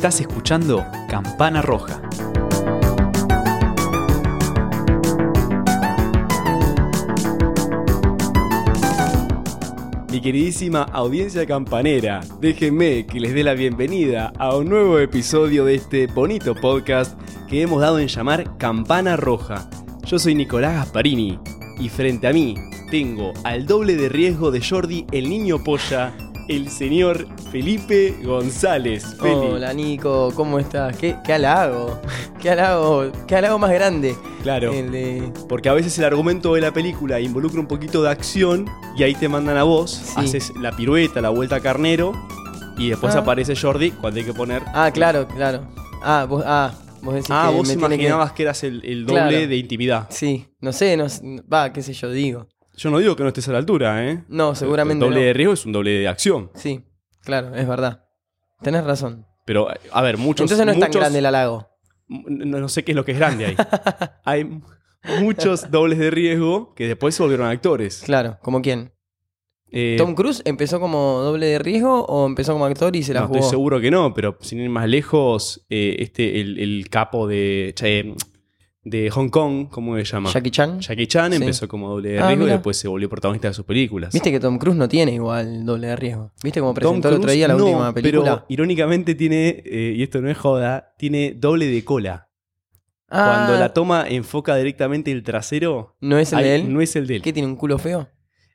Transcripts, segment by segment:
Estás escuchando Campana Roja. Mi queridísima audiencia campanera, déjenme que les dé la bienvenida a un nuevo episodio de este bonito podcast que hemos dado en llamar Campana Roja. Yo soy Nicolás Gasparini y frente a mí tengo al doble de riesgo de Jordi, el niño polla, el señor Felipe González. Feli. Hola Nico, ¿cómo estás? ¿Qué, qué halago, qué halago, qué halago más grande. Claro. El de- Porque a veces el argumento de la película involucra un poquito de acción y ahí te mandan a vos, Sí. haces la pirueta, la vuelta a carnero y después Ah. aparece Jordi cuando hay que poner... Ah, claro, claro. Ah, vos, ah, vos decís Ah, que vos me tiene que- imaginabas que... eras el, el doble Claro. de intimidad. Sí, no sé, no va, qué sé yo, digo. Yo no digo que no estés a la altura, ¿eh? No, seguramente El doble no. de riesgo es un doble de acción. Sí, claro, es verdad. Tenés razón. Pero, a ver, muchos... Entonces no es tan grande el halago. No, no sé qué es lo que es grande ahí. hay muchos dobles de riesgo que después se volvieron actores. Claro, ¿como quién? Eh, ¿Tom Cruise empezó como doble de riesgo o empezó como actor y se la no, jugó? estoy seguro que no, pero sin ir más lejos, eh, este, el, el capo de, che, de Hong Kong, ¿cómo se llama? Jackie Chan. Jackie Chan Sí. empezó como doble de Ah, riesgo y después se volvió protagonista de sus películas. Viste que Tom Cruise no tiene igual doble de riesgo. ¿Viste cómo Tom presentó el otro día la no, última película? Pero irónicamente tiene, eh, y esto no es joda, tiene doble de cola. Cuando Ah, la toma enfoca directamente el trasero, ¿No es el hay- de él? no es el de él. ¿Qué tiene un culo feo?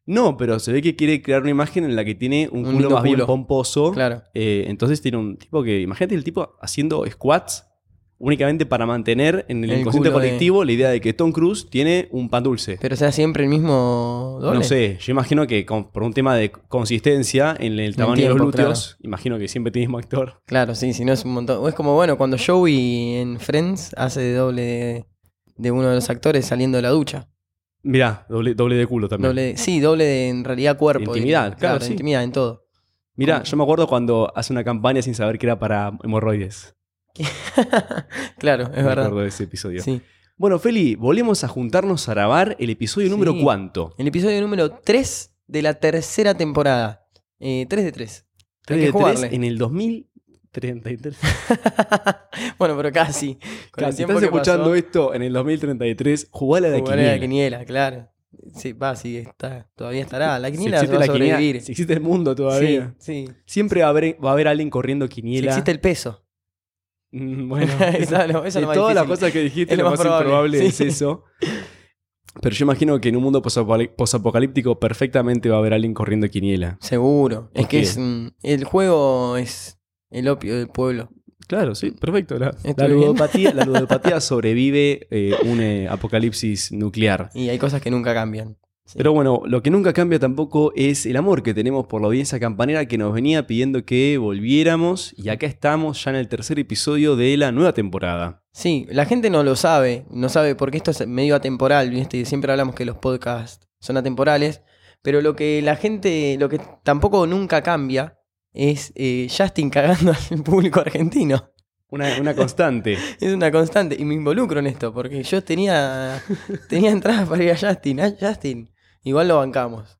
No, pero se ve que quiere crear una imagen en la que tiene un, Un culo más bien pomposo. Claro. Eh, entonces tiene un tipo que, imagínate el tipo haciendo squats únicamente para mantener en el, El inconsciente de- colectivo la idea de que Tom Cruise tiene un pan dulce. Pero será siempre el mismo doble. No sé, yo imagino que con- por un tema de consistencia en el tamaño de los glúteos, imagino que siempre tiene mismo actor. Claro, sí, si no es un montón. O es como, bueno, cuando Joey en Friends hace de doble de, de uno de los actores saliendo de la ducha. Mirá, doble, doble de culo también. Doble sí, doble de en realidad cuerpo. Intimidad, claro, sí. intimidad en todo. Mirá, yo me acuerdo cuando hace una campaña sin saber que era para hemorroides. claro, es me verdad. acuerdo de ese episodio. Sí. Bueno, Feli, volvemos a juntarnos a grabar el episodio número Sí. cuánto. El episodio número 3 de la tercera temporada. Eh, 3 de 3. Hay 3 que de 3 jugarle. en el 2033. bueno, pero casi. Con Si tiempo estás que escuchando pasó, esto en el 2033, jugale a la jugaré a la quiniela. quiniela, claro. Sí, va, sí, está, todavía estará. La Si quiniela existe va a la quiniela, sobrevivir. si existe el mundo todavía. Sí, sí. Siempre va a, haber, va a haber alguien corriendo Si quiniela. existe el peso. Mm, Bueno, Eso es lo- eso es de todas las cosas que dijiste, Es lo lo más, probable, improbable sí. es eso. Pero yo imagino que en un mundo posapocalí- posapocalíptico perfectamente va a haber alguien corriendo quiniela. Seguro. Es ¿Por que es el juego es el opio del pueblo. Claro, sí, perfecto. La, ludopatía, la ludopatía sobrevive eh, un eh, apocalipsis nuclear. Y hay cosas que nunca cambian. Sí. Pero bueno, lo que nunca cambia tampoco es el amor que tenemos por la audiencia campanera que nos venía pidiendo que volviéramos y acá estamos ya en el tercer episodio de la nueva temporada. Sí, la gente no lo sabe, no sabe porque esto es medio atemporal, ¿viste? Siempre hablamos que los podcasts son atemporales, pero lo que la gente, lo que tampoco nunca cambia es eh, Justin cagando al público argentino. Una, una constante. Es una constante y me involucro en esto porque yo tenía, tenía entradas para ir a Justin. Ah, Justin, igual lo bancamos.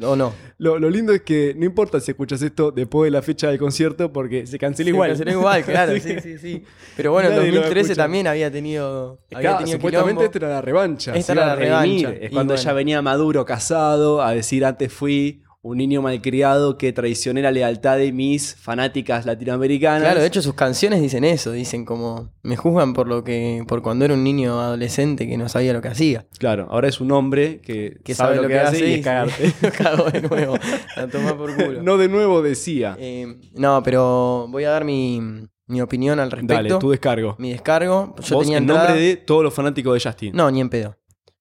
¿O no? Lo, lo lindo es que no importa si escuchas esto después de la fecha del concierto porque se cancela Se igual. canceló igual, claro, sí, sí, sí. Pero bueno, en Nadie lo va a 2013 escuchar. también había tenido, había Claro, tenido supuestamente quilombo. esta era la revancha. Esta se era iba a la redimir. revancha. Es Y cuando bueno. ya venía Maduro casado a decir antes fui un niño malcriado que traicioné la lealtad de mis fanáticas latinoamericanas. Claro, de hecho sus canciones dicen eso, dicen como me juzgan por lo que por cuando era un niño adolescente que no sabía lo que hacía. Claro, ahora es un hombre que, Que sabe, lo que, hace y es cagarte. cagó de nuevo. A tomar por culo. no de nuevo decía. Eh, no, pero voy a dar mi, mi opinión al respecto. Dale, tu descargo. Mi descargo. Yo Vos, tenía en entrada- nombre de todos los fanáticos de Justin. No, ni en pedo.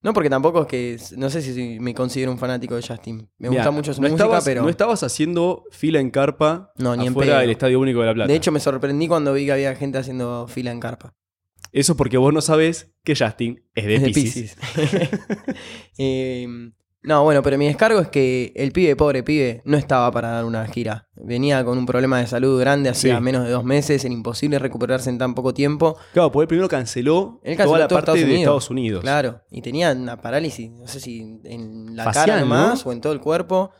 No, porque tampoco es que. No sé si me considero un fanático de Justin. Me Mirá, gusta mucho su no música, estabas, pero. No estabas haciendo fila en carpa No, ni en afuera pedo. del Estadio Único de La Plata. De hecho, me sorprendí cuando vi que había gente haciendo fila en carpa. Eso porque vos no sabés que Justin es de Es de Pisces. Piscis. Eh, no, bueno, pero mi descargo es que el pibe, pobre pibe, no estaba para dar una gira. Venía con un problema de salud grande hacía Sí. menos de dos meses, era imposible recuperarse en tan poco tiempo. Claro, porque él primero canceló, Él canceló toda la todo parte Estados de. Estados Unidos. Claro, y tenía una parálisis, no sé si en la Facial, cara ¿no? o en todo el cuerpo,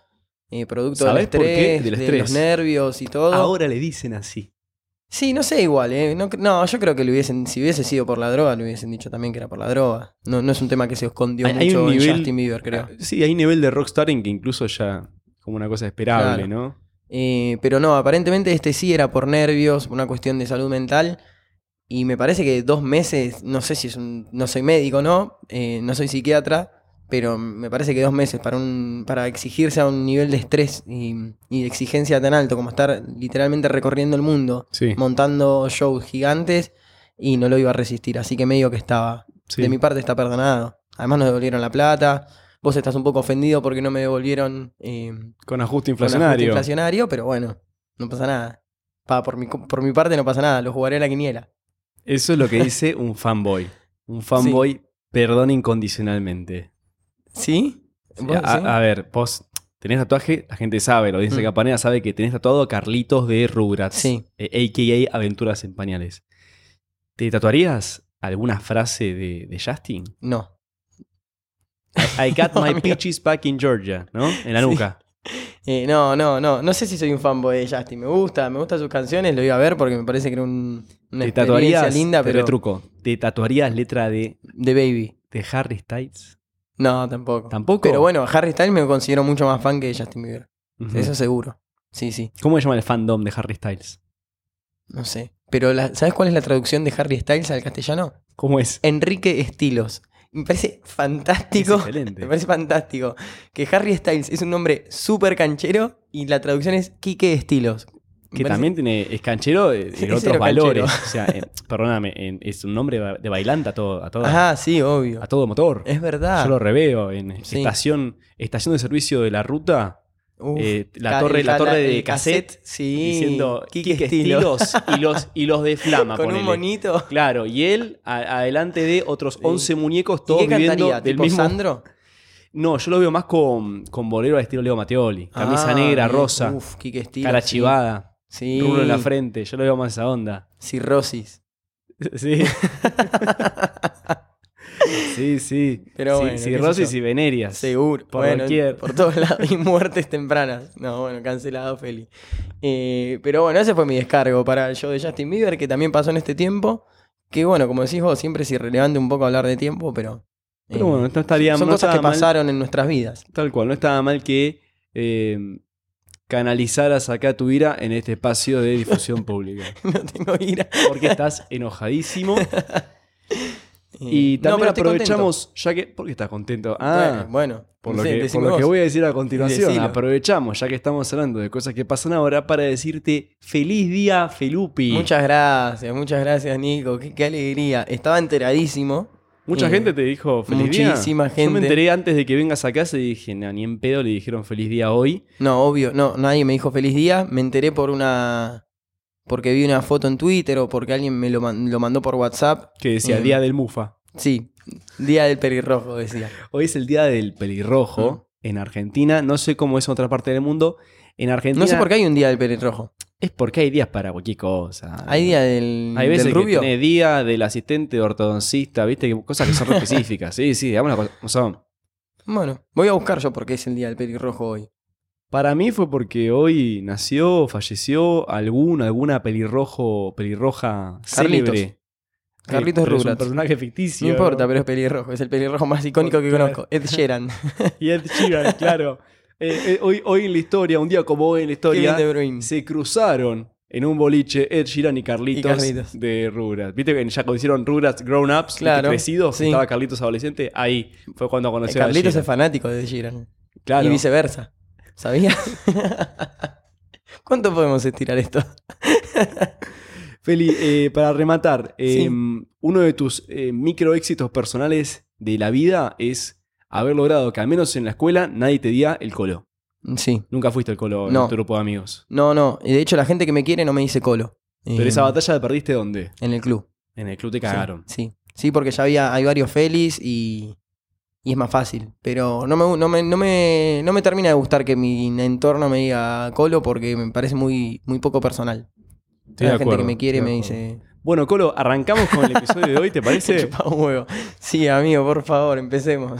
eh, producto del ¿Sabés por estrés, qué? Del de estrés. los nervios y todo. Ahora le dicen así. Sí, no sé igual, ¿eh? No, yo creo que hubiesen, si hubiese sido por la droga, le hubiesen dicho también que era por la droga. No, no es un tema que se escondió Hay- hay mucho un en Justin Bieber, creo. Ah, Sí, hay un nivel de rockstar en que incluso ya como una cosa esperable, Claro. ¿no? Eh, pero no, aparentemente este sí era por nervios, una cuestión de salud mental. Y me parece que dos meses, no sé si es un. No soy médico, ¿no? Eh, no soy psiquiatra. Pero me parece que dos meses para un para exigirse a un nivel de estrés y, y de exigencia tan alto como estar literalmente recorriendo el mundo, Sí. montando shows gigantes, y no lo iba a resistir. Así que medio que estaba. sí. De mi parte está perdonado. Además nos devolvieron la plata. Vos estás un poco ofendido porque no me devolvieron eh, Con ajuste con ajuste inflacionario. inflacionario, pero bueno, no pasa nada. Pa, por, mi, por mi parte no pasa nada, lo jugaré a la quiniela. Eso es lo que dice un fanboy. Un fanboy perdona incondicionalmente. ¿Sí? ¿Vos a, ver, vos tenés tatuaje, la gente sabe, lo dice Mm. Campanera sabe que tenés tatuado a Carlitos de Rugrats. Sí. eh, AKA Aventuras en Pañales. ¿Te tatuarías alguna frase de, de Justin? No. I got No, my amigo. peaches back in Georgia, ¿no? En la Sí. nuca. Eh, no, no, no. No sé si soy un fanboy de Justin. Me gusta, me gustan sus canciones, lo iba a ver porque me parece que era un- una ¿Te experiencia linda, te pero retruco, ¿te tatuarías letra de, de Baby. de Harry Styles? No, tampoco. ¿Tampoco? Pero bueno, Harry Styles me considero mucho más fan que Justin Bieber. Eso seguro. Sí, sí. ¿Cómo se llama el fandom de Harry Styles? No sé. Pero la- ¿sabes cuál es la traducción de Harry Styles al castellano? ¿Cómo es? Enrique Estilos. Me parece fantástico. Es excelente. Me parece fantástico. Que Harry Styles es un nombre súper canchero y la traducción es Quique Estilos. Que parece- también tiene, es canchero Sí, otros valores. canchero. O sea, eh, perdóname, en- es un nombre de bailante a todo, a sí, obvio. a todo motor. Es verdad. Yo lo reveo en Sí. estación, estación de servicio de la ruta, Uf, eh, la torre, la torre de cassette, Sí. diciendo Quique Quique Estilos. Estilos y los, y los de Flama, Con ponele. un monito. Claro, y él a- adelante de otros Sí. 11 muñecos, ¿Y todos qué viviendo cantaría? del ¿Tipo mismo. Sandro? No, yo lo veo más con, con bolero al estilo Leo Matteoli. Camisa Ah, negra, rosa, Uf, Estilos. cara chivada, Sí. Rubro en la frente. Yo lo veo más esa onda. Cirrosis. Sí. sí, sí. Pero Sí, bueno, cirrosis y venerias. Seguro. Por bueno, cualquier. por todos lados. Y muertes tempranas. No, bueno, cancelado, Feli. Eh, pero bueno, ese fue mi descargo para el show de Justin Bieber, que también pasó en este tiempo. Que bueno, como decís vos, siempre es irrelevante un poco hablar de tiempo, pero. Pero eh, bueno, no estaría son no cosas que mal- pasaron en nuestras vidas. Tal cual, no estaba mal que eh, canalizaras acá tu ira en este espacio de difusión pública. no tengo ira. Porque estás enojadísimo. Y también aprovechamos, ya que. ¿Por qué estás contento? Ah, Bueno, bueno, por lo, que, por decime lo que vos. voy a decir a continuación. Decilo. Aprovechamos, ya que estamos hablando de cosas que pasan ahora, para decirte feliz día, Felupi. Muchas gracias, muchas gracias, Nico. Qué, qué alegría. Estaba enteradísimo. Mucha Eh, gente te dijo feliz día. muchísima Yo gente. me enteré antes de que vengas a casa y dije, no, ni en pedo le dijeron feliz día hoy. No, obvio, no, nadie me dijo feliz día. Me enteré por una. Porque vi una foto en Twitter o porque alguien me lo, man- lo mandó por WhatsApp. Que decía Eh, día del Mufa. Sí, día del pelirrojo, decía. Hoy es el día del pelirrojo en Argentina. No sé cómo es en otra parte del mundo. En Argentina. No sé por qué hay un día del pelirrojo. Es porque hay días para cualquier cosa. Hay día del, Hay veces del que rubio. tiene día del asistente ortodoncista, ¿viste? Que- Cosas que son re específicas. Sí, sí, digamos las cosas como son. Bueno, voy a buscar yo por qué es el día del pelirrojo hoy. Para mí fue porque hoy nació, falleció algún, alguna pelirrojo, pelirroja Carlitos. célebre. Carlitos Pero es un personaje ficticio. No importa, pero es pelirrojo. Es el pelirrojo más icónico que conozco. Ed Sheeran. Y Ed Sheeran, claro. Eh, eh, hoy, hoy en la historia, un día como hoy en la historia, se cruzaron en un boliche Ed Sheeran y Carlitos, Y Carlitos. de Rugrats. ¿Viste que ya cuando hicieron Rugrats Grown Ups. Claro, crecidos, sí. estaba Carlitos adolescente? Ahí fue cuando conoció a Ed Carlitos es Sheeran. fanático de Ed Sheeran. Claro. Y viceversa. ¿Sabías? ¿Cuánto podemos estirar esto? Feli, eh, para rematar, eh, Sí. uno de tus eh, micro éxitos personales de la vida es haber logrado que al menos en la escuela nadie te diga el colo. Sí. Nunca fuiste el colo No. en tu grupo de amigos. No, no. Y de hecho, la gente que me quiere no me dice colo. Pero Eh, esa batalla la perdiste ¿dónde? En el club. En el club te cagaron. Sí, sí, porque ya había, hay varios Félix y, y es más fácil. Pero no me, no, me, no, me, no me termina de gustar que mi entorno me diga colo porque me parece muy, muy poco personal. Estoy la de gente acuerdo, que me quiere me dice, Bueno, Colo, arrancamos con el episodio de hoy, ¿te "Te parece? chupa un huevo. Sí, amigo, por favor, empecemos.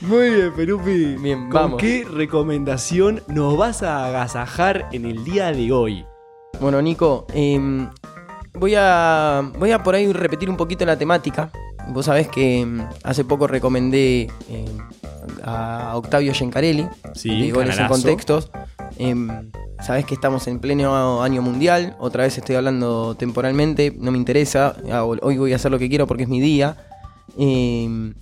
Muy bien, Perupi. Bien, ¿Con vamos. qué recomendación nos vas a agasajar en el día de hoy? Bueno, Nico, em, voy, a, voy a por ahí repetir un poquito la temática. Vos sabés que em, hace poco recomendé em, a Octavio Gencarelli Sí, goles en contextos. Em, sabés que estamos en pleno año mundial. Otra vez estoy hablando temporalmente, no me interesa. Hoy voy a hacer lo que quiero porque es mi día. Em,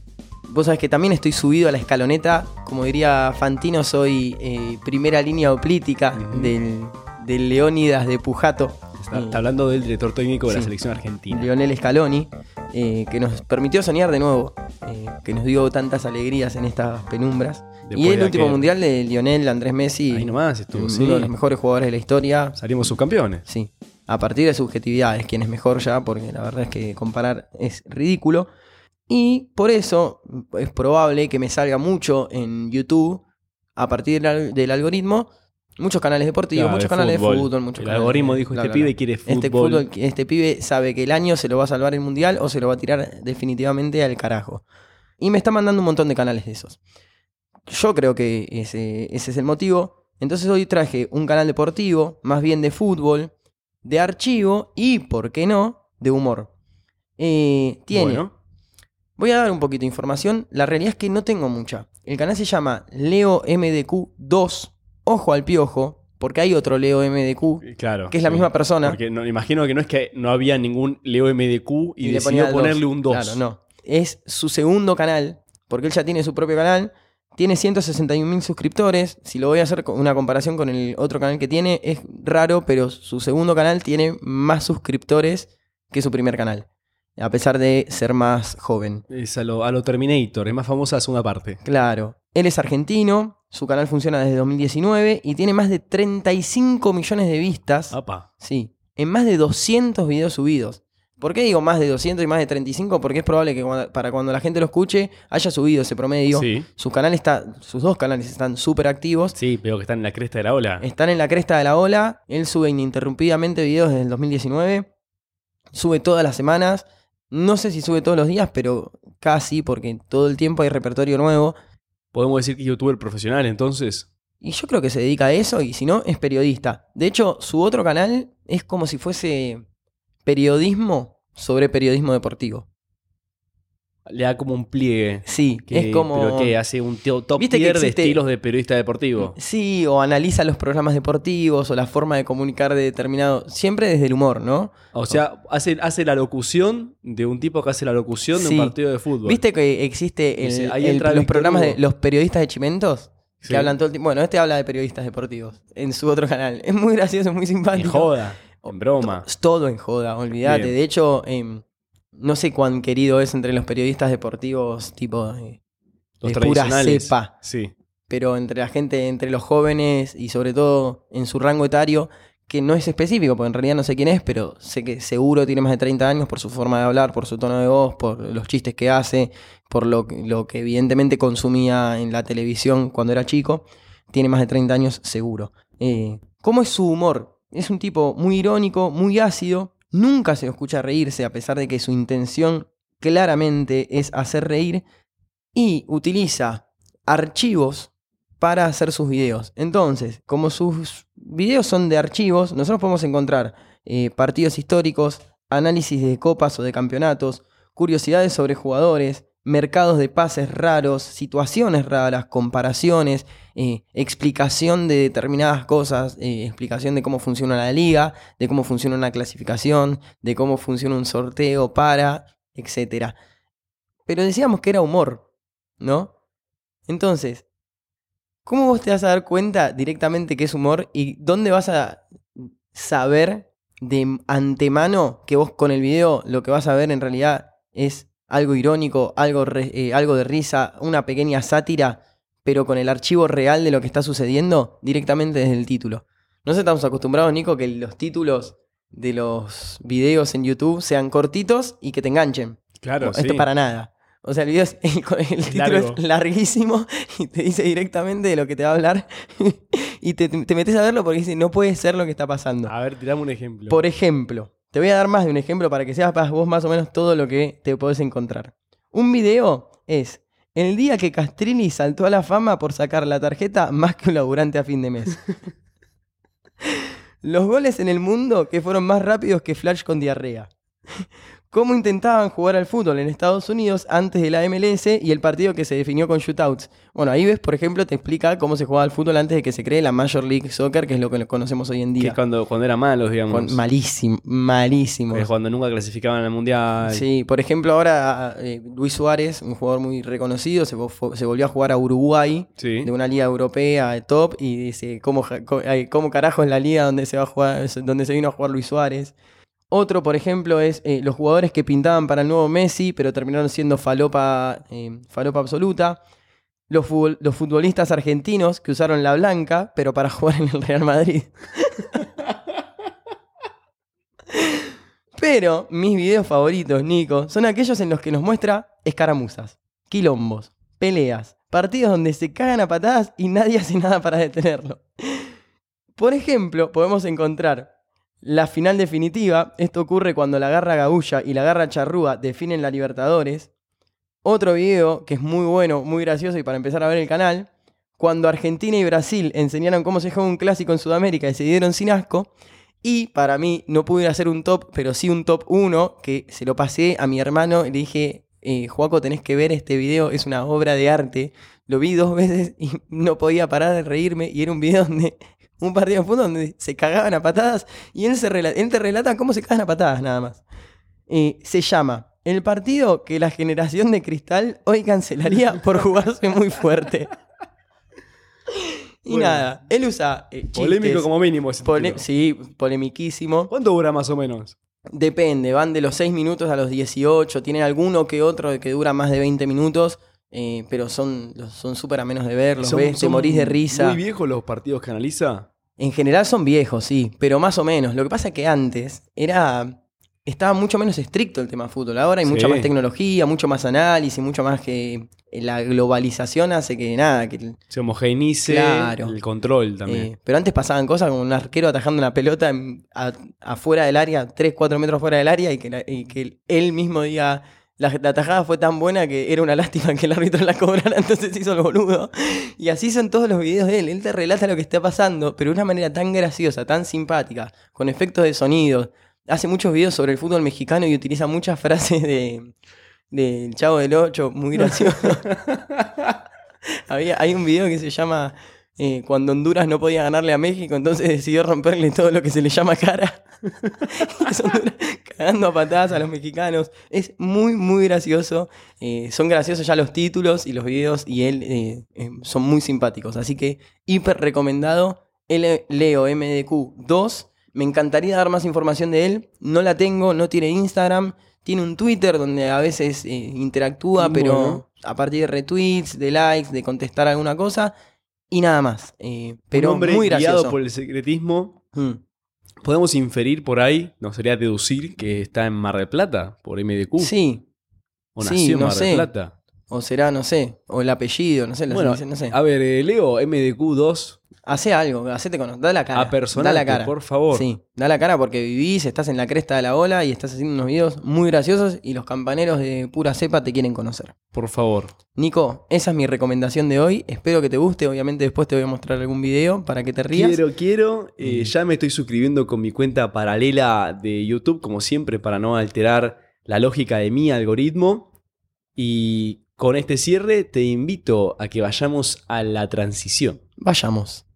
vos sabés que también estoy subido a la escaloneta. Como diría Fantino, soy eh, primera línea oplítica Ujú. del, del Leónidas de Pujato. Está, Eh, está hablando del director técnico de la selección argentina. Lionel Scaloni, eh, que nos permitió soñar de nuevo, eh, que nos dio tantas alegrías en estas penumbras. Después y el último mundial de Lionel Andrés Messi, Ahí nomás estuvo, uno sí. de los mejores jugadores de la historia. Salimos subcampeones. Sí, a partir de subjetividades, quién es mejor ya, porque la verdad es que comparar es ridículo. Y por eso es probable que me salga mucho en YouTube, a partir del, al- del algoritmo, muchos canales deportivos, Claro, muchos de canales fútbol. de fútbol, muchos El canales algoritmo de- dijo, este pibe quiere Este, fútbol- este pibe sabe que el año se lo va a salvar el mundial o se lo va a tirar definitivamente al carajo. Y me está mandando un montón de canales de esos. Yo creo que ese, ese es el motivo. Entonces hoy traje un canal deportivo, más bien de fútbol, de archivo y, ¿por qué no?, de humor. Eh, tiene. Bueno, Voy a dar un poquito de información. La realidad es que no tengo mucha. El canal se llama Leo MDQ2. Ojo al piojo, porque hay otro Leo MDQ, claro. que es la misma persona. Porque no, imagino que no es que no había ningún Leo MDQ y, decidió dos. ponerle un 2. Claro, no. Es su segundo canal, porque él ya tiene su propio canal. Tiene 161 mil suscriptores. Si lo voy a hacer con una comparación con el otro canal que tiene, es raro, pero su segundo canal tiene más suscriptores que su primer canal. A pesar de ser más joven. Es a lo, a lo Terminator, es más famosa la segunda parte. Claro. Él es argentino, su canal funciona desde 2019 y tiene más de 35 millones de vistas. Apa. Sí, en más de 200 videos subidos. ¿Por qué digo más de 200 y más de 35? Porque es probable que cuando- para cuando la gente lo escuche haya subido ese promedio. Sí. Su canal está, sus dos canales están súper activos. Sí, veo que están en la cresta de la ola. Están en la cresta de la ola. Él sube ininterrumpidamente videos desde el 2019. Sube todas las semanas. No sé si sube todos los días, pero casi, porque todo el tiempo hay repertorio nuevo. Podemos decir que es youtuber profesional, entonces. Y yo creo que se dedica a eso y si no, es periodista. De hecho, su otro canal es como si fuese periodismo sobre periodismo deportivo. Le da como un pliegue. Sí, Que, es como... Pero que hace un tío top ¿Viste que tier de existe- estilos de periodista deportivo. Sí, o analiza los programas deportivos o la forma de comunicar de determinado... Siempre desde el humor, ¿no? O sea, hace, hace la locución de un tipo que hace la locución de un partido de fútbol. ¿Viste que existe el- ahí los programas de los periodistas de Chimentos? Que Sí. hablan todo el tiempo. Bueno, este habla de periodistas deportivos en su otro canal. Es muy gracioso, es muy simpático. joda, en broma. Es todo en joda, olvídate. De hecho, em, no sé cuán querido es entre los periodistas deportivos, tipo de, Los de pura cepa. Sí. Pero entre la gente, entre los jóvenes y sobre todo en su rango etario, que no es específico, porque en realidad no sé quién es, pero sé que seguro tiene más de 30 años por su forma de hablar, por su tono de voz, por los chistes que hace, por lo, que- lo que evidentemente consumía en la televisión cuando era chico. Tiene más de 30 años seguro. Eh, ¿Cómo es su humor? Es un tipo muy irónico, muy ácido. Nunca se escucha reírse, a pesar de que su intención claramente es hacer reír. Y utiliza archivos para hacer sus videos. Entonces, como sus videos son de archivos, nosotros podemos encontrar eh, partidos históricos, análisis de copas o de campeonatos, curiosidades sobre jugadores, mercados de pases raros, situaciones raras, comparaciones, eh, explicación de determinadas cosas, eh, explicación de cómo funciona la liga, de cómo funciona una clasificación, de cómo funciona un sorteo para, etc. Pero decíamos que era humor, ¿no? Entonces, ¿cómo vos te vas a dar cuenta directamente que es humor y dónde vas a saber de antemano que vos con el video lo que vas a ver en realidad es algo irónico, algo, re- eh, algo de risa, una pequeña sátira, pero con el archivo real de lo que está sucediendo directamente desde el título? No sé, estamos acostumbrados, Nico, que los títulos de los videos en YouTube sean cortitos y que te enganchen. Claro, Bueno, sí. Esto para nada. O sea, el video es, el, el título largo. es larguísimo y te dice directamente de lo que te va a hablar y te, te metes a verlo porque dice, no puede ser lo que está pasando. A ver, tirame un ejemplo. Por ejemplo, te voy a dar más de un ejemplo para que sepas vos más o menos todo lo que te podés encontrar. Un video es El día que Castrilli saltó a la fama por sacar la tarjeta más que un laburante a fin de mes. Los goles en el mundo que fueron más rápidos que Flash con diarrea. Cómo intentaban jugar al fútbol en Estados Unidos antes de la MLS y el partido que se definió con shootouts. Bueno, ahí ves, por ejemplo, te explica cómo se jugaba al fútbol antes de que se cree la Major League Soccer, que es lo que conocemos hoy en Que día. es cuando, cuando era malos, digamos. Con- malísimo, malísimo. Es cuando nunca clasificaban al mundial. Sí, por ejemplo, ahora eh, Luis Suárez, un jugador muy reconocido, se, volvió a jugar a Uruguay, Sí. de una liga europea top, y dice, ¿cómo, cómo carajo es la liga donde se, va a jugar, donde se vino a jugar Luis Suárez? Otro, por ejemplo, es eh, los jugadores que pintaban para el nuevo Messi, pero terminaron siendo falopa, eh, falopa absoluta. Los, los futbolistas argentinos que usaron la blanca, pero para jugar en el Real Madrid. Pero mis videos favoritos, Nico, son aquellos en los que nos muestra escaramuzas, quilombos, peleas, partidos donde se cagan a patadas y nadie hace nada para detenerlo. Por ejemplo, podemos encontrar la final definitiva. Esto ocurre cuando la garra Gaulla y la garra Charrúa definen la Libertadores. Otro video que es muy bueno, muy gracioso y para empezar a ver el canal. Cuando Argentina y Brasil enseñaron cómo se juega un clásico en Sudamérica y se dieron sin asco. Y para mí, no pude hacer un top, pero sí un top 1, que se lo pasé a mi hermano y le dije, eh, Joaco, tenés que ver este video, es una obra de arte. Lo vi dos veces y no podía parar de reírme y era un video donde, un partido de fútbol donde se cagaban a patadas y él, se él te relata cómo se cagan a patadas nada más. Eh, se llama El partido que la generación de cristal hoy cancelaría por jugarse muy fuerte. Y Bueno. nada, él usa eh, Polémico como mínimo ese pole- sí, polemiquísimo. ¿Cuánto dura más o menos? Depende, van de los 6 minutos a los 18. Tienen alguno que otro que dura más de 20 minutos, eh, pero son son súper a menos de ver. Los Son- ves, te son morís de risa. ¿Muy viejos los partidos que analiza? En general son viejos, sí, pero más o menos. Lo que pasa es que antes era. Estaba mucho menos estricto el tema fútbol. Ahora hay mucha más tecnología, mucho más análisis, mucho más que. eh, La globalización hace que nada, que Se homogeneice Claro. el control también. Eh, pero antes pasaban cosas como un arquero atajando una pelota en- a- afuera del área, 3, 4 metros fuera del área, y que, la- y que él mismo diga, la, la atajada fue tan buena que era una lástima que el árbitro la cobrara, entonces hizo el boludo. Y así son todos los videos de él. Él te relata lo que está pasando, pero de una manera tan graciosa, tan simpática, con efectos de sonido. Hace muchos videos sobre el fútbol mexicano y utiliza muchas frases de del Chavo del Ocho, muy gracioso. Había, hay un video que se llama eh, Cuando Honduras no podía ganarle a México, entonces decidió romperle todo lo que se le llama cara. Honduras cagando a patadas a los mexicanos. Es muy, muy gracioso. Eh, son graciosos ya los títulos y los videos y él eh, eh, son muy simpáticos. Así que hiper recomendado. L- Leo MDQ 2. Me encantaría dar más información de él. No la tengo, no tiene Instagram. Tiene un Twitter donde a veces interactúa, pero a partir de retweets, de likes, de contestar alguna cosa. Y nada más. Pero Un hombre muy gracioso. guiado por el secretismo. Mm. Podemos inferir por ahí, nos sería deducir que está en Mar del Plata, por MDQ. Sí, O sí, nació en no Mar del sé. Plata. o será, no sé, o el apellido, no sé, Bueno, no sé. A ver, eh, Leo, MDQ2, Hace algo, hacete conocer, da la cara. apersonate, da la cara. por favor. Sí, da la cara porque vivís, estás en la cresta de la ola y estás haciendo unos videos muy graciosos y los campaneros de pura cepa te quieren conocer. Por favor. Nico, esa es mi recomendación de hoy. Espero que te guste. Obviamente después te voy a mostrar algún video para que te rías. Quiero, quiero. Eh, Mm. ya me estoy suscribiendo con mi cuenta paralela de YouTube, como siempre, para no alterar la lógica de mi algoritmo. Y con este cierre te invito a que vayamos a la transición. Vayamos.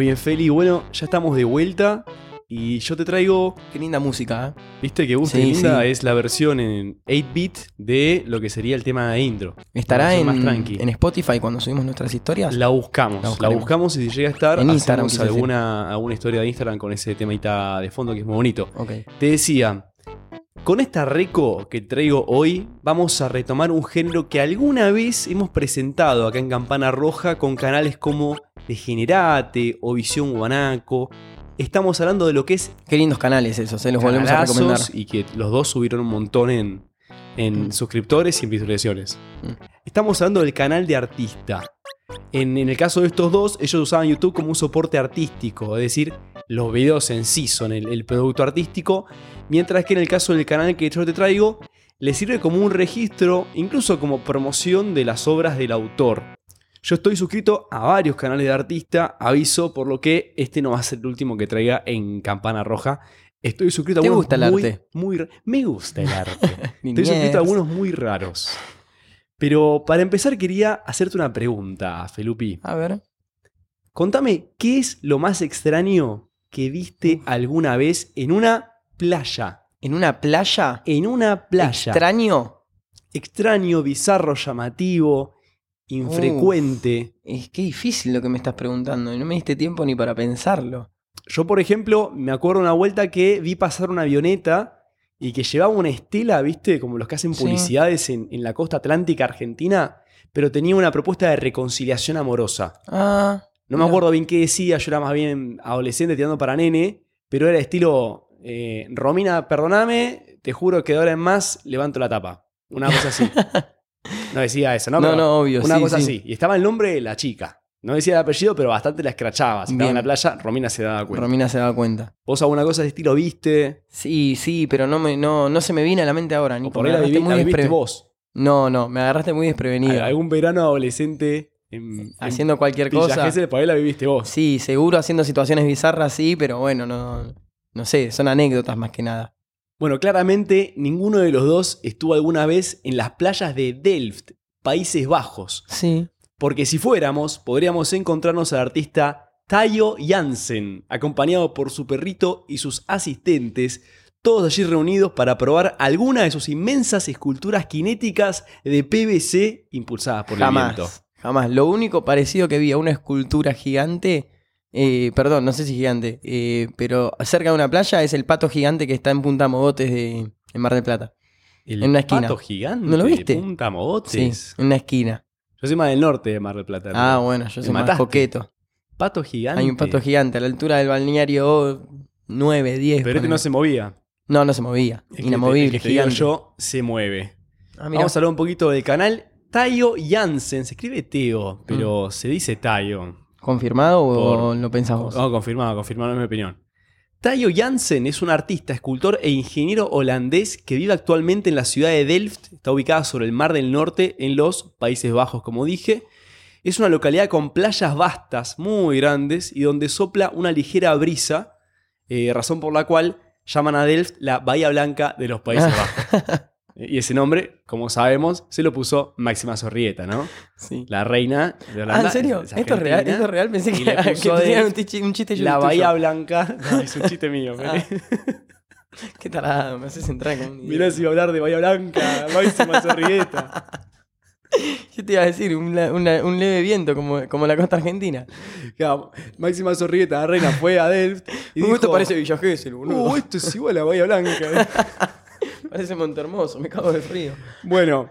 Bien, Feli. Bueno, ya estamos de vuelta. Y yo te traigo, Qué linda música, ¿eh? viste que gusta Sí, linda, sí. es la versión en 8-bit de lo que sería el tema de intro. ¿Estará en, más tranqui. en Spotify cuando subimos nuestras historias? La buscamos, La buscamos y si llega a estar, En Instagram, hacemos alguna, alguna historia de Instagram con ese temita de fondo que es muy bonito. Ok. Te decía, con esta reco que traigo hoy, vamos a retomar un género que alguna vez hemos presentado acá en Campana Roja con canales como Degenerate o Visión Guanaco. Estamos hablando de lo que es Qué lindos canales esos, se los volvemos a recomendar. y que los dos subieron un montón en, en Mm. suscriptores y en visualizaciones. Mm. Estamos hablando del canal de artista. En, en el caso de estos dos, ellos usaban YouTube como un soporte artístico, es decir, los videos en sí son el, el producto artístico, mientras que en el caso del canal que yo te traigo, le sirve como un registro, incluso como promoción de las obras del autor. Yo estoy suscrito a varios canales de artista, aviso, por lo que este no va a ser el último que traiga en Campana Roja. Estoy suscrito a ¿Te algunos gusta el muy, arte? muy me gusta el arte. Estoy suscrito a algunos muy raros. Pero para empezar quería hacerte una pregunta, Felupi. A ver. Contame, ¿qué es lo más extraño que viste alguna vez en una playa? ¿En una playa? En una playa. ¿Extraño? Extraño, bizarro, llamativo, infrecuente. Es que difícil lo que me estás preguntando y no me diste tiempo ni para pensarlo. Yo, por ejemplo, me acuerdo una vuelta que vi pasar una avioneta y que llevaba una estela, ¿viste? Como los que hacen Sí. publicidades en, en la costa atlántica argentina, pero tenía una propuesta de reconciliación amorosa. Ah. No me acuerdo bien qué decía, yo era más bien adolescente tirando para nene, pero era estilo, eh, Romina, perdoname, te juro que de ahora en más levanto la tapa. Una cosa así. No decía eso, ¿no? No, Pero no, obvio. Una sí, cosa sí. así. Y estaba el nombre de la chica. No decía el apellido, pero bastante la escrachaba. Si estaba en la playa, Romina se daba cuenta. Romina se da cuenta. ¿Vos alguna cosa de estilo viste? Sí, sí, pero no, me, no, no se me viene a la mente ahora. O Nico. por Me ahí la, vivi- muy la viviste vos. No, no, me agarraste muy desprevenido. Algún verano adolescente en, en Haciendo cualquier cosa. Gesell, por ahí la viviste vos. Sí, seguro haciendo situaciones bizarras, sí, pero bueno, no, no sé, son anécdotas más que nada. Bueno, claramente ninguno de los dos estuvo alguna vez en las playas de Delft, Países Bajos. Sí. Porque si fuéramos, podríamos encontrarnos al artista Tayo Jansen, acompañado por su perrito y sus asistentes, todos allí reunidos para probar alguna de sus inmensas esculturas cinéticas de PVC impulsadas por el viento. Jamás. Jamás. Lo único parecido que vi a una escultura gigante, eh, perdón, no sé si gigante, eh, pero cerca de una playa es el pato gigante que está en Punta Mogotes de, en Mar del Plata. El En una esquina. pato gigante ¿No lo viste? de Punta Sí, Mogotes. en una esquina. Yo soy más del norte de Mar del Plata. Ah, ¿no? bueno, yo soy más coqueto. Pato gigante. Hay un pato gigante a la altura del balneario 9, 10. Pero este no se movía. No, no se movía. El Inamovible, el que te digo gigante. yo se mueve. Ah. Vamos a hablar un poquito del canal Tayo Jansen. Se escribe Teo, pero Mm. se dice Tayo. ¿Confirmado o Por- lo pensamos? Oh, confirmado, confirmado, es mi opinión. Tayo Jansen es un artista, escultor e ingeniero holandés que vive actualmente en la ciudad de Delft. Está ubicada sobre el Mar del Norte, en los Países Bajos, como dije. Es una localidad con playas vastas, muy grandes, y donde sopla una ligera brisa, eh, razón por la cual llaman a Delft la Bahía Blanca de los Países Bajos. Y ese nombre, como sabemos, se lo puso Máxima Zorrieta, ¿no? sí. La reina de Ah, Holanda. ¿en serio? es ¿Esto es real? ¿Esto es real? Pensé que, le que de- un, tichi- un chiste La. Bahía Blanca. No, es un chiste mío. Ah. Qué tarado, me haces entrar con un Mirá si iba a hablar de Bahía Blanca, Máxima Zorrieta. Yo te iba a decir, un, la- una- un leve viento como, como la costa argentina. Claro, Máxima Zorrieta, la reina, fue a Delft y dijo... esto parece Villa Gesell, boludo. "Uh, esto es igual a Bahía Blanca. Parece Montermoso, me cago de frío. bueno,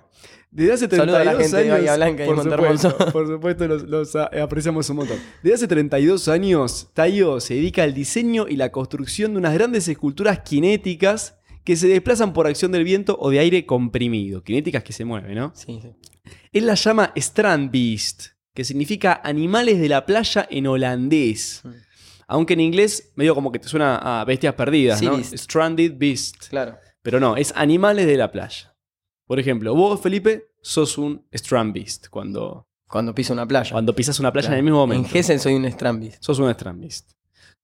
desde hace 32 Saludo a la gente de años... Bahía Blanca y por Montermoso. supuesto, por supuesto, los, los, ah, apreciamos un montón. Desde hace 32 años, Tayo se dedica al diseño y la construcción de unas grandes esculturas cinéticas que se desplazan por acción del viento o de aire comprimido. Cinéticas que se mueven, ¿no? Sí, sí. Él la llama Strandbeest, que significa animales de la playa en holandés. Mm. Aunque en inglés medio como que te suena a bestias perdidas, Sí, ¿no? beast. Stranded Beast. Claro. Pero no, es animales de la playa. Por ejemplo, vos, Felipe, sos un Strandbeest cuando, Cuando piso una playa. cuando pisas una playa Claro. en el mismo momento. En Gessel soy un Strambis. Sos un Strandbeest.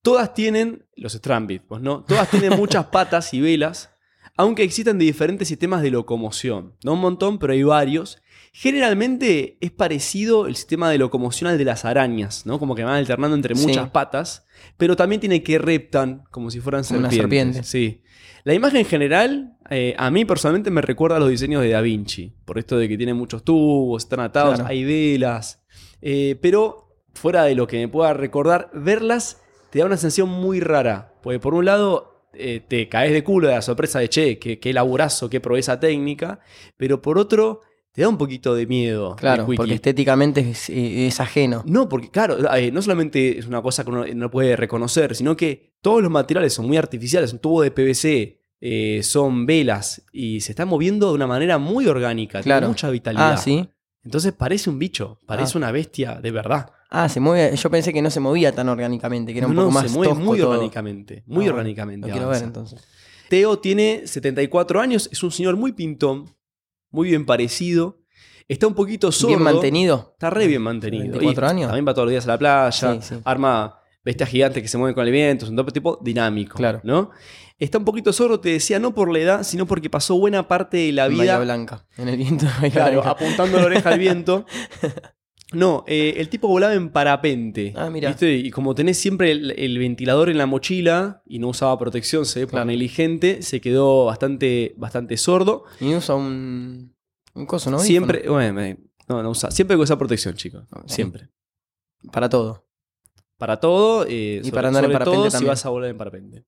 Todas tienen, los Strandbeest, pues no, todas tienen muchas patas y velas, aunque existen de diferentes sistemas de locomoción. No un montón, pero hay varios. Generalmente es parecido el sistema de locomoción al de las arañas, ¿no? Como que van alternando entre Sí. muchas patas, pero también tiene que reptan como si fueran Como una serpientes. serpiente. Sí. La imagen general, eh, a mí personalmente me recuerda a los diseños de Da Vinci, por esto de que tiene muchos tubos, están atados, Claro. hay velas, eh, pero fuera de lo que me pueda recordar, verlas te da una sensación muy rara, porque por un lado eh, te caes de culo de la sorpresa de, che, qué, qué laburazo, qué proeza técnica, pero por otro te da un poquito de miedo. el Claro, porque estéticamente es, eh, es ajeno. No, porque claro, eh, no solamente es una cosa que uno no puede reconocer, sino que todos los materiales son muy artificiales, un tubo de PVC, eh, son velas y se están moviendo de una manera muy orgánica, tiene Claro. mucha vitalidad. Ah, sí. Entonces parece un bicho, parece Ah. una bestia de verdad. Ah, se mueve. Yo pensé que no se movía tan orgánicamente, que era un no, poco más se mueve tosco muy todo. orgánicamente, muy Ah, orgánicamente. Lo quiero ver entonces. Teo tiene 74 años, es un señor muy pintón, muy bien parecido. Está un poquito sordo. Bien mantenido. Está re bien mantenido. 24 Y años. También va todos los días a la playa, Sí, sí. arma bestias gigantes que se mueven con el viento, es un tipo dinámico. Claro. ¿no? Está un poquito sordo, te decía, no por la edad, sino porque pasó buena parte de la En vida Bahía Blanca. En el viento Claro, Blanca. apuntando la oreja al viento. No, eh, el tipo volaba en parapente. Ah, mira. ¿viste? Y como tenés siempre el, el ventilador en la mochila y no usaba protección, se ve por Claro. negligente, se quedó bastante, bastante sordo. Y usa un. Un coso, ¿no? siempre, bueno, no, no usa, siempre usar protección, chicos. Siempre. Para todo. Para todo. eh, Y sobre- para andar en parapente todo si también. vas a volar en parapente.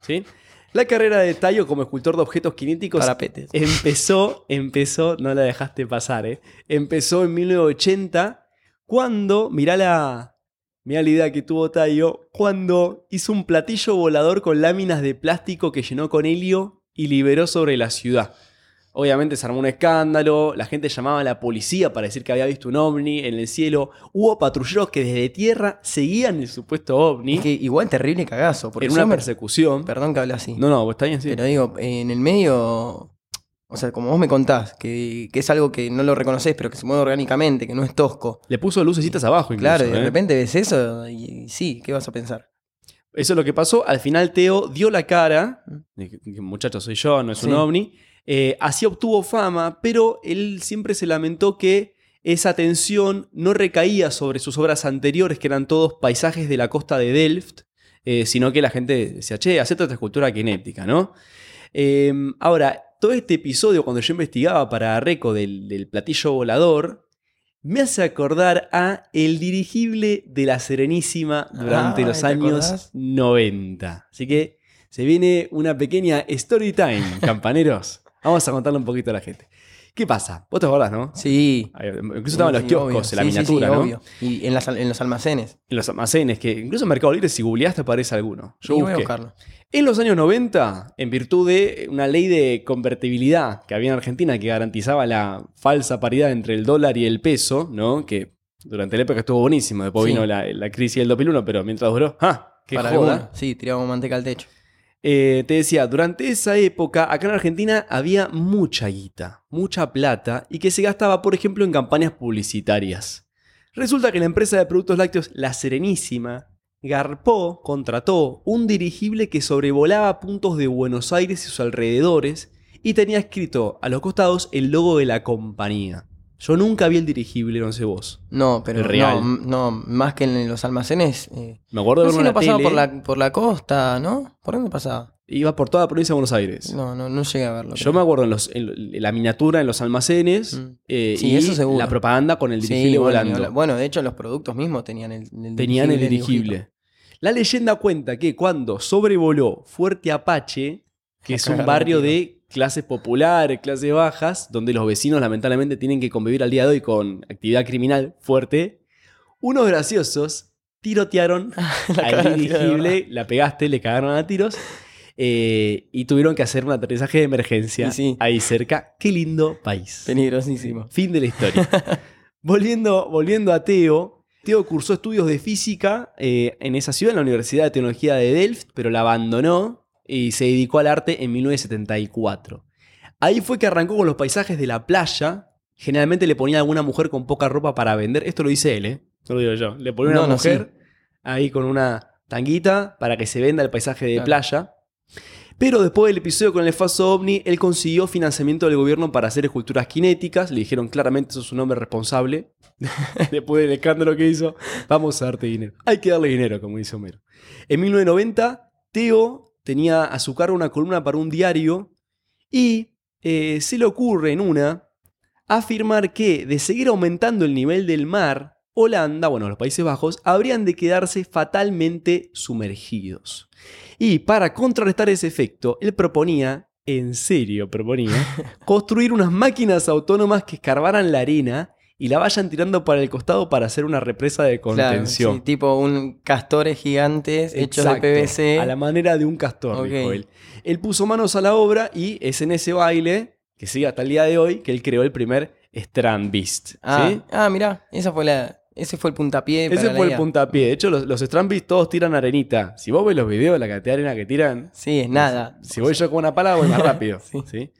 ¿Sí? La carrera de Tayo como escultor de objetos kinéticos Parapetes. Empezó, empezó, no la dejaste pasar, ¿eh? Empezó en 1980 cuando, mirá la, mirá la idea que tuvo Tayo, cuando hizo un platillo volador con láminas de plástico que llenó con helio y liberó sobre la ciudad. Obviamente se armó un escándalo, la gente llamaba a la policía para decir que había visto un ovni en el cielo. Hubo patrulleros que desde tierra seguían el supuesto ovni Es que igual terrible cagazo. Porque en una persecución. Perdón que hable así. No, no, está bien, sí. Pero digo, en el medio. O sea, como vos me contás, que, que es algo que no lo reconoces, pero que se mueve orgánicamente, que no es tosco. Le puso lucecitas abajo incluso. claro, y de ¿eh? repente ves eso y, y sí, ¿qué vas a pensar? Eso es lo que pasó. Al final Teo dio la cara. Mm. Muchacho, soy yo, no es un ovni. Eh, así obtuvo fama, pero él siempre se lamentó que esa atención no recaía sobre sus obras anteriores, que eran todos paisajes de la costa de Delft, eh, sino que la gente decía, che, acepta esta escultura kinética, ¿no? Eh, ahora, todo este episodio, cuando yo investigaba para Reco del, del platillo volador, me hace acordar a el dirigible de la Serenísima durante Ah, los ¿te años acordás? 90. Así que se viene una pequeña story time, campaneros. Vamos a contarle un poquito a la gente. ¿Qué pasa? Vos te acordás, ¿no? Sí. Incluso estaban los kioscos en la Sí, sí, sí, miniatura, ¿no? obvio. Y en, las al- en los almacenes. En los almacenes, que incluso en Mercado Libre, si googleaste, aparece alguno. Yo voy a buscarlo. En los años 90, en virtud de una ley de convertibilidad que había en Argentina que garantizaba la falsa paridad entre el dólar y el peso, ¿no? Que durante la época estuvo buenísimo. Después Sí. vino la, la crisis del 2001, pero mientras duró, ¡ah! ¡Qué Para joda! Sí, tirábamos manteca al techo. Eh, te decía, durante esa época, acá en Argentina había mucha guita, mucha plata, y que se gastaba, por ejemplo, en campañas publicitarias. Resulta que la empresa de productos lácteos La Serenísima garpó, contrató un dirigible que sobrevolaba puntos de Buenos Aires y sus alrededores y tenía escrito a los costados el logo de la compañía. Yo nunca vi el dirigible, no sé vos. No, pero El real. no, más que en los almacenes. eh, Me acuerdo de No ver sé si no pasaba tele, por la, por la costa, ¿no? ¿Por dónde pasaba? iba por toda la provincia de Buenos Aires. No, no, no llegué a verlo. Yo creo. me acuerdo en, los- en la miniatura, en los almacenes, Mm. eh, Sí, y eso seguro. la propaganda con el dirigible bueno, volando. Bueno, de hecho, los productos mismos tenían el, el Tenían el dirigible. La leyenda cuenta que cuando sobrevoló Fuerte Apache, que es un barrio de clases populares, clases bajas, donde los vecinos lamentablemente tienen que convivir al día de hoy con actividad criminal fuerte, unos graciosos tirotearon al dirigible, la pegaste, le cagaron a tiros. eh, y tuvieron que hacer un aterrizaje de emergencia sí. ahí cerca. Qué lindo país. Peligrosísimo. Fin de la historia. volviendo, volviendo a Teo, Teo cursó estudios de física eh, en esa ciudad, en la Universidad de Tecnología de Delft, pero la abandonó y se dedicó al arte en 1974. Ahí fue que arrancó con los paisajes de la playa. Generalmente le ponía a alguna mujer con poca ropa para vender. Esto lo dice él, ¿eh? No lo digo yo. Le ponía una no, mujer ahí con una tanguita para que se venda el paisaje de Claro. playa. Pero después del episodio con el falso ovni, él consiguió financiamiento del gobierno para hacer esculturas cinéticas. Le dijeron claramente, eso es un hombre responsable. después del escándalo que hizo, vamos a darte dinero. Hay que darle dinero, como dice Homero. En 1990, Teo tenía a su cargo una columna para un diario y eh, se le ocurre en una afirmar que de seguir aumentando el nivel del mar, Holanda, bueno, los Países Bajos, habrían de quedarse fatalmente sumergidos. Y para contrarrestar ese efecto, él proponía, en serio proponía, construir unas máquinas autónomas que escarbaran la arena y la vayan tirando para el costado para hacer una represa de Claro, contención. sí, tipo un castores gigantes hechos de Exacto, PVC. A la manera de un castor, dijo él. Él puso manos a la obra y es en ese baile, que sigue hasta el día de hoy, que él creó el primer Strand Beast. Ah, ¿sí? ah mirá, esa fue la, ese fue el puntapié. Ese para la fue el puntapié. De hecho, los, los todos tiran arenita. Si vos ves los videos, la cantidad de arena que tiran, Sí, es nada. si voy yo con una pala, voy más rápido. Sí. ¿sí?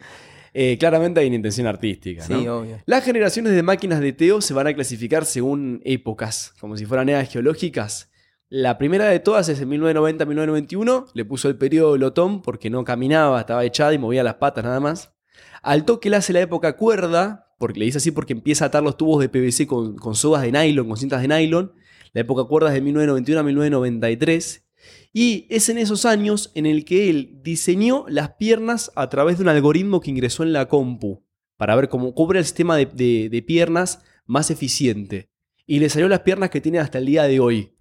Eh, claramente hay una intención artística. ¿no? Sí, obvio. Las generaciones de máquinas de Teo se van a clasificar según épocas, como si fueran eras geológicas. La primera de todas es en 1990-1991, le puso el periodo Lotón porque no caminaba, estaba echada y movía las patas nada más. Al toque le hace la época cuerda, porque le dice así porque empieza a atar los tubos de PVC con, con sogas de nylon, con cintas de nylon. La época cuerda es de 1991 a 1993. Y es en esos años en el que él diseñó las piernas a través de un algoritmo que ingresó en la compu para ver cómo cubre el sistema de, de- piernas más eficiente. Y le salió las piernas que tiene hasta el día de hoy.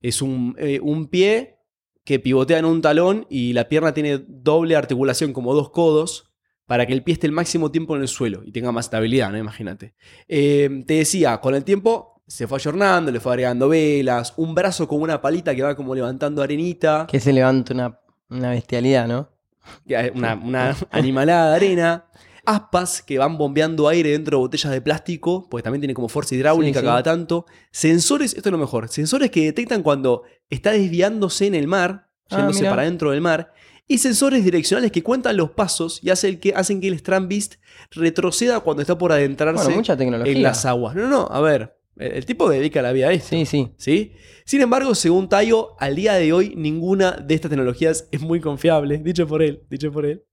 Es un, eh, un pie que pivotea en un talón y la pierna tiene doble articulación, como dos codos, para que el pie esté el máximo tiempo en el suelo y tenga más estabilidad, ¿no? Imagínate. Eh, te decía, con el tiempo se fue ayornando, le fue agregando velas, un brazo con una palita que va como levantando arenita. Que se levanta una, una bestialidad, ¿no? una, una animalada de arena, aspas que van bombeando aire dentro de botellas de plástico, porque también tiene como fuerza hidráulica Sí, sí. cada tanto, sensores, esto es lo mejor, sensores que detectan cuando está desviándose en el mar, Ah, yéndose mirá. para dentro del mar, y sensores direccionales que cuentan los pasos y hacen que, hacen que el Strand Beast retroceda cuando está por adentrarse Bueno, mucha tecnología. en las aguas. No, no, a ver, el, el tipo dedica la vida a esto. Sí, sí. ¿Sí? Sin embargo, según Tayo, al día de hoy ninguna de estas tecnologías es muy confiable, dicho por él, dicho por él.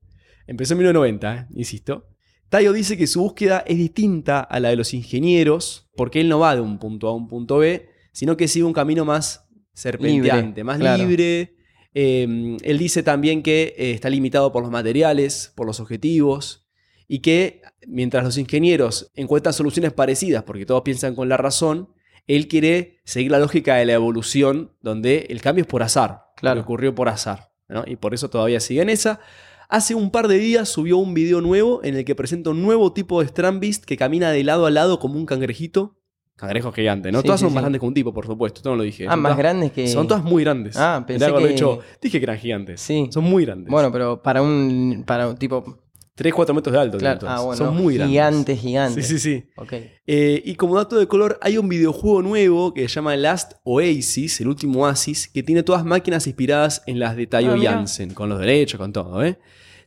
Empezó en 1990, ¿eh? insisto. Tayo dice que su búsqueda es distinta a la de los ingenieros, porque él no va de un punto A a un punto B, sino que sigue un camino más serpenteante, Libre, más claro. libre. Eh, él dice también que eh, está limitado por los materiales, por los objetivos, y que mientras los ingenieros encuentran soluciones parecidas, porque todos piensan con la razón, él quiere seguir la lógica de la evolución, donde el cambio es por azar, Claro. ocurrió por azar, ¿no? y por eso todavía sigue en esa. Hace un par de días subió un video nuevo en el que presenta un nuevo tipo de Strand Beast que camina de lado a lado como un cangrejito. Cangrejo gigante, ¿no? Sí, todas sí, son sí. más grandes que un tipo, por supuesto, esto no lo dije. Ah, Son más todas- grandes que. Son todas muy grandes. Ah, pensé que dije que eran gigantes. Sí. Son muy grandes. Bueno, pero para un. Para un tipo. 3, 4 metros de alto. Claro. Ah, bueno. son muy grandes. Gigantes, gigantes. Sí, sí, sí. Ok. Eh, y como dato de color, hay un videojuego nuevo que se llama Last Oasis, el último Oasis, que tiene todas máquinas inspiradas en las de Tayo Ah. Jansen, con los derechos, con todo. ¿eh?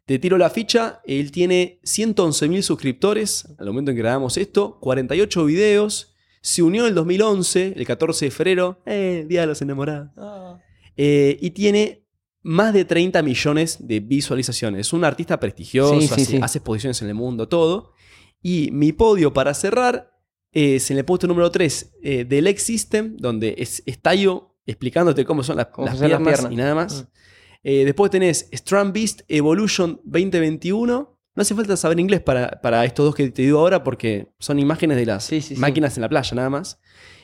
Te tiro la ficha, él tiene 111.000 suscriptores al momento en que grabamos esto, 48 videos, se unió en el 2011, el 14 de febrero, eh, Día de los Enamorados, eh, y tiene más de 30 millones de visualizaciones. Es un artista prestigioso, Sí, sí, hace, sí. hace exposiciones en el mundo, todo. Y mi podio para cerrar es en el puesto número 3 eh, del X System, donde es, es Tayo explicándote cómo son las, Cómo las funcionan piernas, las piernas. y nada más. Mm. Eh, después tenés Strand Beast Evolution 2021. No hace falta saber inglés para, para estos dos que te digo ahora porque son imágenes de las Sí, sí, sí. máquinas en la playa nada más.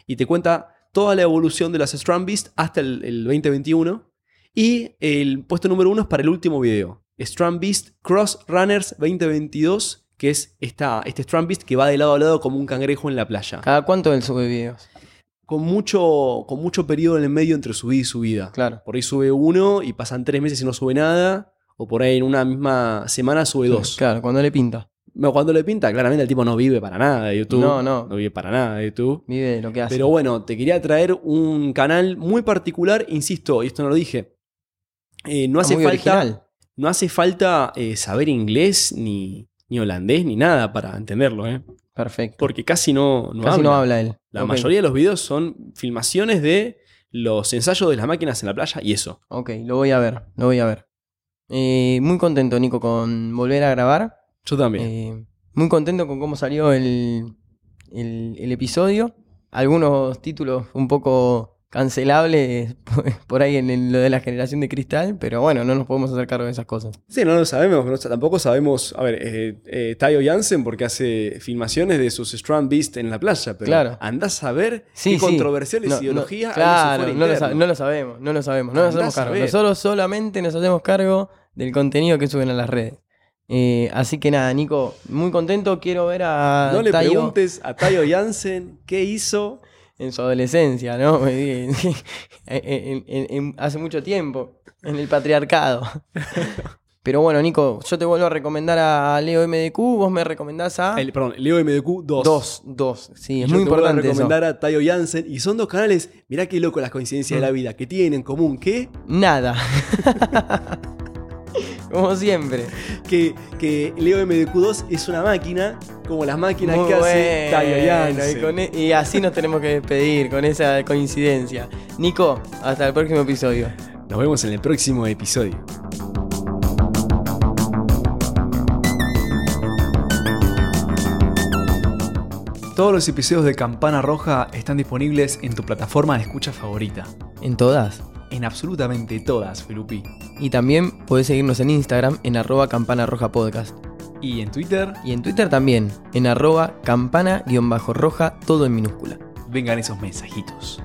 Y te cuenta toda la evolución de las Strand Beast hasta el, el 2021. Y el puesto número uno es para el último video. Strand Beast Cross Runners 2022, que es esta, este Strand Beast que va de lado a lado como un cangrejo en la playa. ¿Cada cuánto él sube videos? Con mucho, con mucho periodo en el medio entre subida y subida. Claro. Por ahí sube uno y pasan tres meses y no sube nada. O por ahí en una misma semana sube dos. Claro, cuando le pinta. Bueno, Cuando le pinta, claramente el tipo no vive para nada de YouTube. No, no. No vive para nada de YouTube. Vive de lo que hace. Pero bueno, te quería traer un canal muy particular, insisto, y esto no lo dije. Eh, no, Ah, hace muy falta, no hace falta eh, saber inglés, ni, ni holandés, ni nada para entenderlo, ¿eh? Perfecto. Porque casi no, no Casi habla. no habla él. La mayoría de los videos son filmaciones de los ensayos de las máquinas en la playa y eso. Ok, lo voy a ver, lo voy a ver. Eh, muy contento, Nico, con volver a grabar. Yo también. Eh, muy contento con cómo salió el, el- el episodio. Algunos títulos un poco cancelables por ahí en el- lo de la generación de cristal, pero bueno, no nos podemos hacer cargo de esas cosas. Sí, no lo sabemos, no- tampoco sabemos, a ver, eh, eh, Tayo Jansen porque hace filmaciones de sus Strand Beast en la playa, pero Claro. andás a ver Sí, qué sí. controversiales No, no, ideologías hay en su claro, no lo, no sabemos, no lo sabemos, no nos hacemos cargo. Nosotros solamente nos hacemos cargo del contenido que suben a las redes. Eh, así que nada, Nico, muy contento. Quiero ver a No le Tayo preguntes a Tayo Jansen qué hizo. En su adolescencia, ¿no? En- en- en- en- hace mucho tiempo, en el patriarcado. Pero bueno, Nico, yo te vuelvo a recomendar a Leo MDQ, vos me recomendás a... El- perdón, Leo MDQ 2. Dos, dos, sí, es Yo muy te vuelvo a importante eso. recomendar a Tayo Jansen. Y son dos canales, mirá qué loco las coincidencias de Mm. la vida, que tienen en común que, Nada. Como siempre. que, que Leo MDQ2 es una máquina, como las máquinas Muy que hace Tayo y, con e- y así nos tenemos que despedir, con esa coincidencia. Nico, hasta el próximo episodio. Nos vemos en el próximo episodio. Todos los episodios de Campana Roja están disponibles en tu plataforma de escucha favorita. En todas. En absolutamente todas, Felupi. Y también podés seguirnos en Instagram en arroba campana roja podcast. Y en Twitter, Y en Twitter también, en arroba campana-roja, todo en minúscula. vengan esos mensajitos.